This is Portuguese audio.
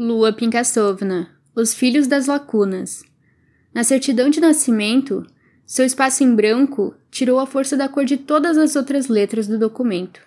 Lua Pinkassovna, Os Filhos das Lacunas. Na certidão de nascimento, seu espaço em branco tirou a força da cor de todas as outras letras do documento.